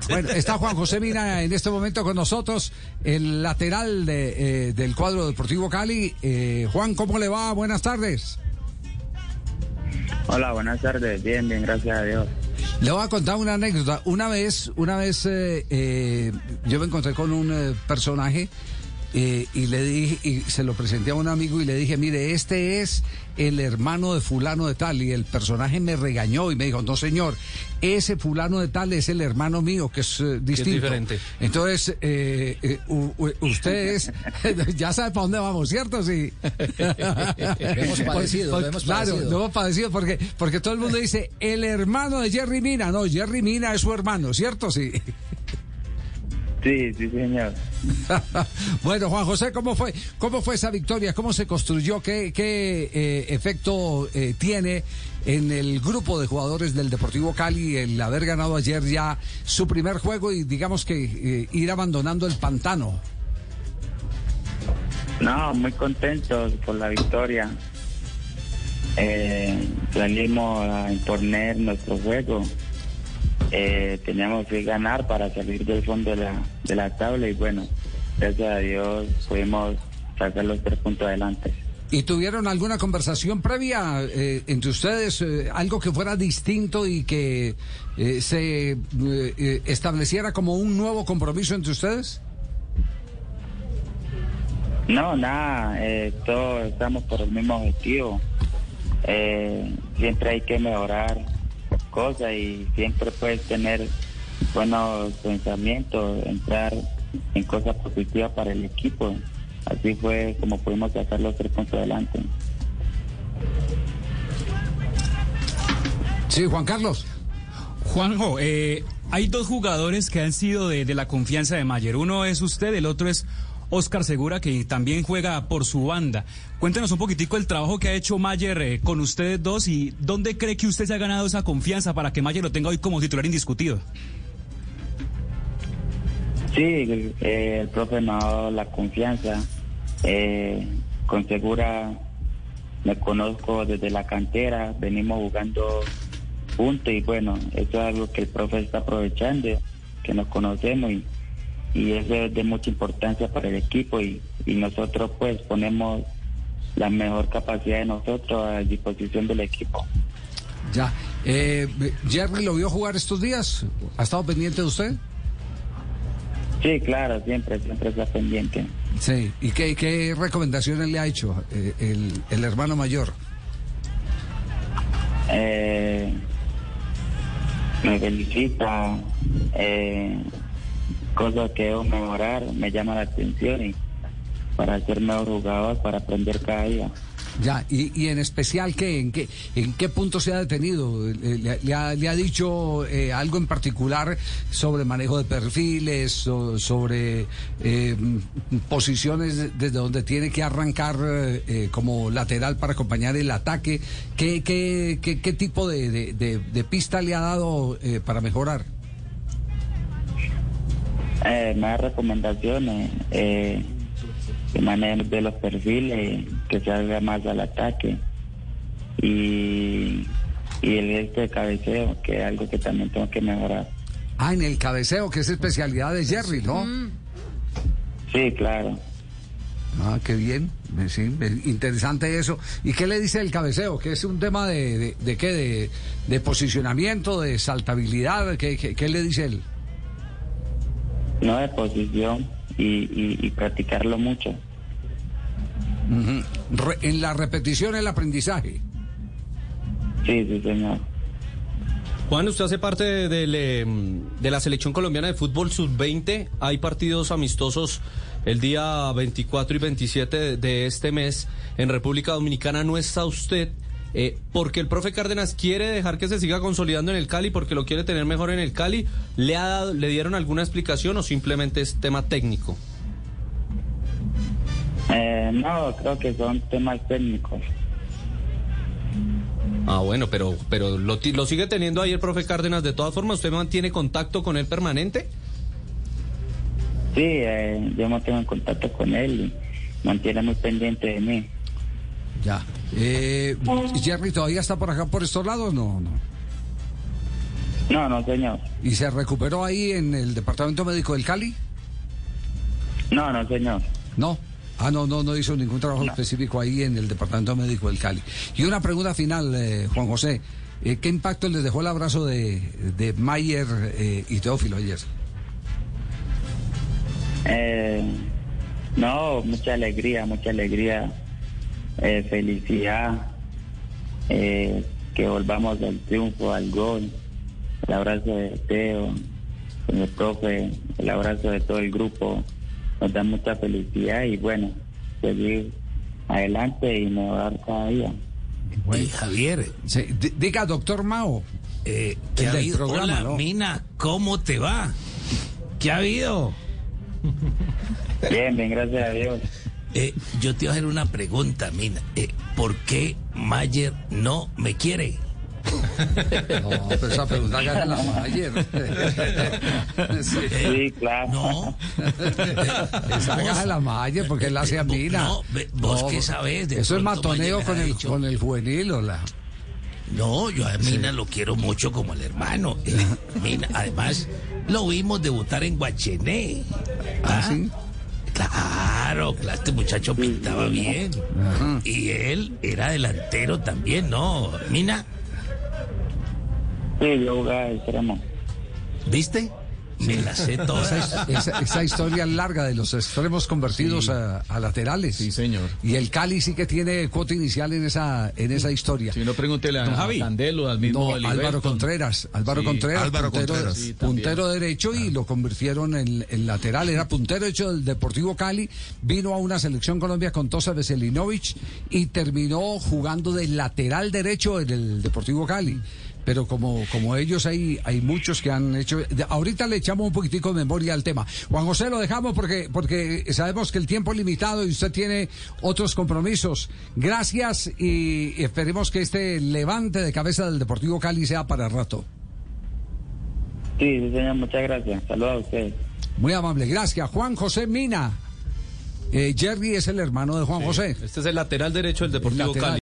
Bueno, está Juan José Mina en este momento con nosotros, el lateral de, eh, del cuadro Deportivo Cali. Eh, Juan, ¿cómo le va? Buenas tardes. Hola, buenas tardes. Bien, bien, gracias a Dios. Le voy a contar una anécdota. Una vez, una vez eh, yo me encontré con un personaje eh, y le dije, y se lo presenté a un amigo y le dije, mire, este es el hermano de fulano de tal. Y el personaje me regañó y me dijo, no señor, ese fulano de tal es el hermano mío, que es eh, distinto. diferente. Entonces, eh, ustedes ya saben para dónde vamos, ¿cierto? Sí. hemos padecido, hemos claro, padecido. lo hemos padecido porque, porque todo el mundo dice, el hermano de Jerry Mina. No, Jerry Mina es su hermano, ¿cierto? Sí. Sí, sí, señor. bueno, Juan José, ¿cómo fue, cómo fue esa victoria? ¿Cómo se construyó? ¿Qué, qué eh, efecto eh, tiene en el grupo de jugadores del Deportivo Cali el haber ganado ayer ya su primer juego y digamos que eh, ir abandonando el pantano? No, muy contentos por la victoria. salimos a imponer nuestro juego eh, teníamos que ganar para salir del fondo de la, de la tabla y bueno, gracias a Dios pudimos sacar los tres puntos adelante. ¿Y tuvieron alguna conversación previa eh, entre ustedes, eh, algo que fuera distinto y que eh, se estableciera como un nuevo compromiso entre ustedes? No, nada, todos estamos por el mismo objetivo. siempre hay que mejorar cosas y siempre puedes tener buenos pensamientos, entrar en cosas positivas para el equipo. Así fue como pudimos sacar los tres puntos adelante. Sí, Juan Carlos. Juanjo, eh, hay dos jugadores que han sido de, de la confianza de Mayer. Uno es usted, el otro es Oscar Segura, que también juega por su banda. Cuéntenos un poquitico el trabajo que ha hecho Mayer eh, con ustedes dos y dónde cree que usted se ha ganado esa confianza para que Mayer lo tenga hoy como titular indiscutido. Sí, el, eh, profe me ha dado la confianza. Eh, con Segura me conozco desde la cantera, venimos jugando juntos y bueno, eso es algo que el profe está aprovechando, que nos conocemos y y eso es de mucha importancia para el equipo y, nosotros pues ponemos la mejor capacidad de nosotros a disposición del equipo. Ya. Eh, ¿Jerry lo vio jugar estos días? ¿Ha estado pendiente de usted? Sí, claro, siempre, siempre está pendiente. Sí, ¿y qué, qué recomendaciones le ha hecho eh, el, el, hermano mayor? Eh, me felicita, eh, cosas que debo mejorar, me llama la atención y para ser mejor jugador, para aprender cada día. Ya, y, en especial, ¿qué, en, qué, ¿en qué punto se ha detenido? ¿Le, ha, dicho eh, algo en particular sobre manejo de perfiles, sobre eh, posiciones desde donde tiene que arrancar eh, como lateral para acompañar el ataque? ¿Qué, qué, qué, qué tipo de, de, pista le ha dado para mejorar? Eh, más recomendaciones, eh, que de los perfiles, que se haga más al ataque y, y el gesto de cabeceo, que es algo que también tengo que mejorar. Ah, en el cabeceo, que es especialidad de Jerry, ¿no? Sí, claro. Ah, qué bien, sí, interesante eso. ¿Y qué le dice el cabeceo? ¿Que es un tema de, de, qué? De, posicionamiento, de saltabilidad? ¿Qué, qué le dice él? No de posición y, practicarlo mucho. en la repetición el aprendizaje. Sí, sí, señor. Juan, usted hace parte de, em, de la selección colombiana de fútbol sub-20. Hay partidos amistosos el día 24 y 27 de este mes en República Dominicana. ¿No está usted? Eh, porque el profe Cárdenas quiere dejar que se siga consolidando en el Cali, porque lo quiere tener mejor en el Cali. ¿Le, ha dado, ¿le dieron alguna explicación o simplemente es tema técnico? Eh, no, creo que son temas técnicos. Ah, bueno, pero, pero lo, lo sigue teniendo ahí el profe Cárdenas. De todas formas, ¿usted mantiene contacto con él permanente? Sí, eh, yo mantengo contacto con él y mantiene muy pendiente de mí. Ya. Eh, ¿Jerry todavía está por acá, por estos lados? No, no. No, no, señor. ¿Y se recuperó ahí en el Departamento Médico del Cali? No, no, señor. No. Ah, no, no, no hizo ningún trabajo específico ahí en el Departamento Médico del Cali. Y una pregunta final, eh, Juan José. Eh, ¿Qué impacto les dejó el abrazo de, de Mayer eh, y Teófilo ayer? Eh, no, mucha alegría, mucha alegría, eh, felicidad, eh, que volvamos al triunfo, al gol, el abrazo de Teo, el profe, el abrazo de todo el grupo, nos da mucha felicidad y bueno, seguir adelante y mejorar cada día. Eh, Javier, diga, doctor Mao. eh, El ¿qué ha habido? programa, Hola, ¿no? Mina, ¿cómo te va? ¿Qué ha habido? Bien, bien, gracias a Dios. Eh, yo te iba a hacer una pregunta, Mina. Eh, ¿Por qué Mayer no me quiere? No, pero esa pregunta que la Mayer. Sí. Sí, claro. No. Esa haga la Mayer porque él hace a Vos- Mina. no, vos qué sabés, de Eso es matoneo Mayer con el, con el juvenil o la... No, yo a Mina lo quiero mucho como al hermano. Eh, Mina, además, lo vimos debutar en Guachené. ¿Ah, sí? Claro, claro, este muchacho pintaba bien. Y él era delantero también, ¿no? Mina, Sí, yo jugaba extremo. ¿viste? Me la sé toda. Esa, esa- esa historia larga de los extremos convertidos a, a laterales. Sí, señor. Y el Cali sí que tiene cuota inicial en esa, en esa historia. Si no, pregúntele a, Javi. Candelo, al mismo No, Álvaro con- Contreras, Álvaro Sí. Contreras, Álvaro puntero, Contreras. Sí, puntero derecho y lo convirtieron en, en lateral, era puntero hecho del Deportivo Cali, vino a una selección Colombia con Tosa Veselinovic y terminó jugando de lateral derecho en el Deportivo Cali. Pero como, como ellos hay, hay muchos que han hecho. ahorita le echamos un poquitico de memoria al tema. Juan José lo dejamos porque, porque sabemos que el tiempo es limitado y usted tiene otros compromisos. Gracias y esperemos que este levante de cabeza del Deportivo Cali sea para rato. Sí, sí, señor, muchas gracias. Saludos a ustedes. Muy amable, gracias. Juan José Mina. Eh, Jerry es el hermano de Juan José. Este es el lateral derecho del Deportivo lateral. Cali.